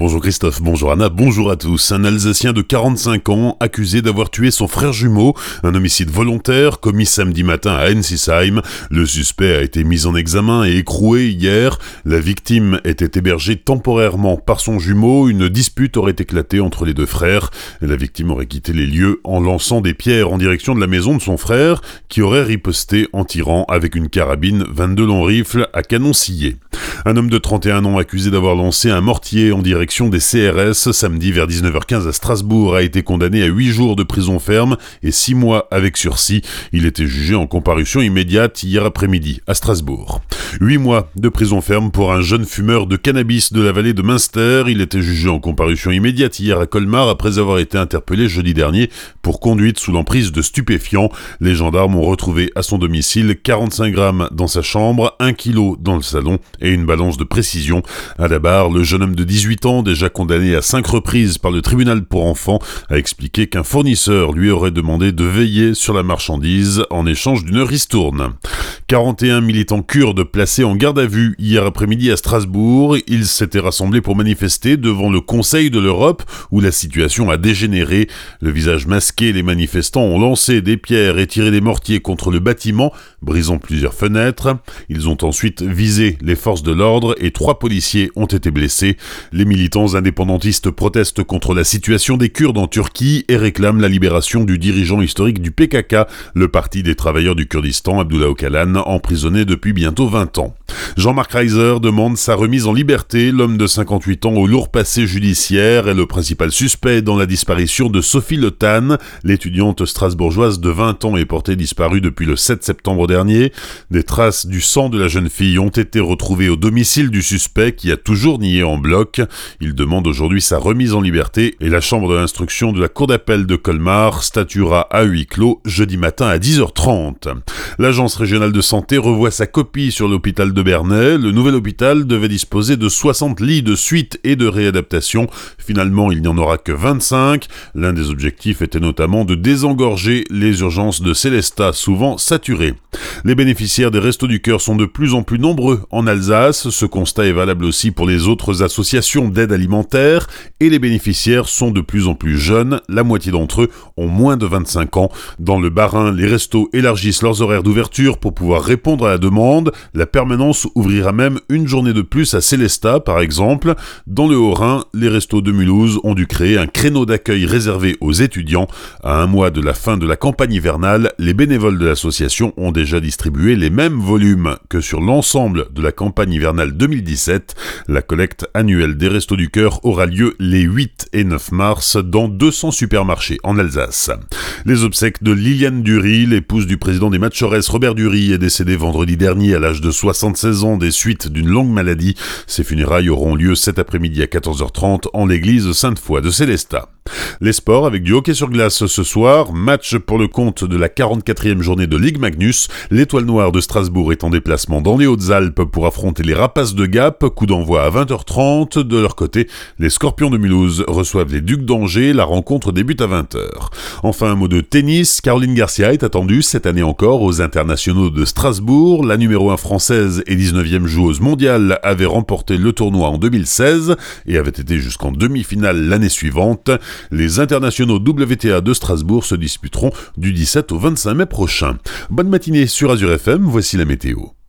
Bonjour Christophe, bonjour Anna, bonjour à tous. Un Alsacien de 45 ans accusé d'avoir tué son frère jumeau, un homicide volontaire commis samedi matin à Ensisheim. Le suspect a été mis en examen et écroué hier. La victime était hébergée temporairement par son jumeau. Une dispute aurait éclaté entre les deux frères. La victime aurait quitté les lieux en lançant des pierres en direction de la maison de son frère, qui aurait riposté en tirant avec une carabine 22 longs rifles à canon scié. Un homme de 31 ans accusé d'avoir lancé un mortier en direction des CRS samedi vers 19h15 à Strasbourg a été condamné à 8 jours de prison ferme et 6 mois avec sursis. Il était jugé en comparution immédiate hier après-midi à Strasbourg. 8 mois de prison ferme pour un jeune fumeur de cannabis de la vallée de Münster. Il était jugé en comparution immédiate hier à Colmar après avoir été interpellé jeudi dernier pour conduite sous l'emprise de stupéfiants. Les gendarmes ont retrouvé à son domicile 45 grammes dans sa chambre, 1 kg dans le salon et une balance de précision. À la barre, le jeune homme de 18 ans, déjà condamné à 5 reprises par le tribunal pour enfants, a expliqué qu'un fournisseur lui aurait demandé de veiller sur la marchandise en échange d'une ristourne. 41 militants kurdes placés en garde à vue hier après-midi à Strasbourg. Ils s'étaient rassemblés pour manifester devant le Conseil de l'Europe où la situation a dégénéré. Le visage masqué, les manifestants ont lancé des pierres et tiré des mortiers contre le bâtiment, brisant plusieurs fenêtres. Ils ont ensuite visé les forces de l'ordre et trois policiers ont été blessés. Les militants indépendantistes protestent contre la situation des Kurdes en Turquie et réclament la libération du dirigeant historique du PKK, le Parti des travailleurs du Kurdistan, Abdullah Öcalan, emprisonné depuis bientôt 20 ans. Jean-Marc Reiser demande sa remise en liberté. L'homme de 58 ans au lourd passé judiciaire est le principal suspect dans la disparition de Sophie Le Tan. L'étudiante strasbourgeoise de 20 ans est portée disparue depuis le 7 septembre dernier. Des traces du sang de la jeune fille ont été retrouvées au domicile du suspect qui a toujours nié en bloc. Il demande aujourd'hui sa remise en liberté et la chambre de l'instruction de la cour d'appel de Colmar statuera à huis clos jeudi matin à 10h30. L'agence régionale de santé revoit sa copie sur l'hôpital de Bernay. Le nouvel hôpital devait disposer de 60 lits de suite et de réadaptation. Finalement, il n'y en aura que 25. L'un des objectifs était notamment de désengorger les urgences de Célestat, souvent saturées. Les bénéficiaires des Restos du Cœur sont de plus en plus nombreux en Alsace. Ce constat est valable aussi pour les autres associations d'aide alimentaire. Et les bénéficiaires sont de plus en plus jeunes. La moitié d'entre eux ont moins de 25 ans. Dans le Bas-Rhin, les restos élargissent leurs horaires d'ouverture pour pouvoir répondre à la demande. La permanence ouvrira même une journée de plus à Célestat, par exemple. Dans le Haut-Rhin, les restos de Mulhouse ont dû créer un créneau d'accueil réservé aux étudiants. À un mois de la fin de la campagne hivernale, les bénévoles de l'association ont déjà distribué les mêmes volumes que sur l'ensemble de la campagne hivernale 2017. La collecte annuelle des Restos du Cœur aura lieu les 8 et 9 mars dans 200 supermarchés en Alsace. Les obsèques de Liliane Dury, l'épouse du président des Matchores Robert Dury, est décédée vendredi dernier à l'âge de 76 ans des suites d'une longue maladie. Ses funérailles auront lieu cet après-midi à 14h30 en l'église Sainte-Foy de Célestat. Les sports avec du hockey sur glace ce soir, match pour le compte de la 44e journée de Ligue Magnus. L'étoile noire de Strasbourg est en déplacement dans les Hautes-Alpes pour affronter les Rapaces de Gap. Coup d'envoi à 20h30. De leur côté, les Scorpions de Mulhouse reçoivent les Ducs d'Angers. La rencontre débute à 20h. Enfin, un mot de tennis. Caroline Garcia est attendue cette année encore aux internationaux de Strasbourg. La numéro 1 française et 19e joueuse mondiale avait remporté le tournoi en 2016 et avait été jusqu'en demi-finale l'année suivante. Les internationaux WTA de Strasbourg se disputeront du 17 au 25 mai prochain. Bonne matinée sur Azure FM, voici la météo.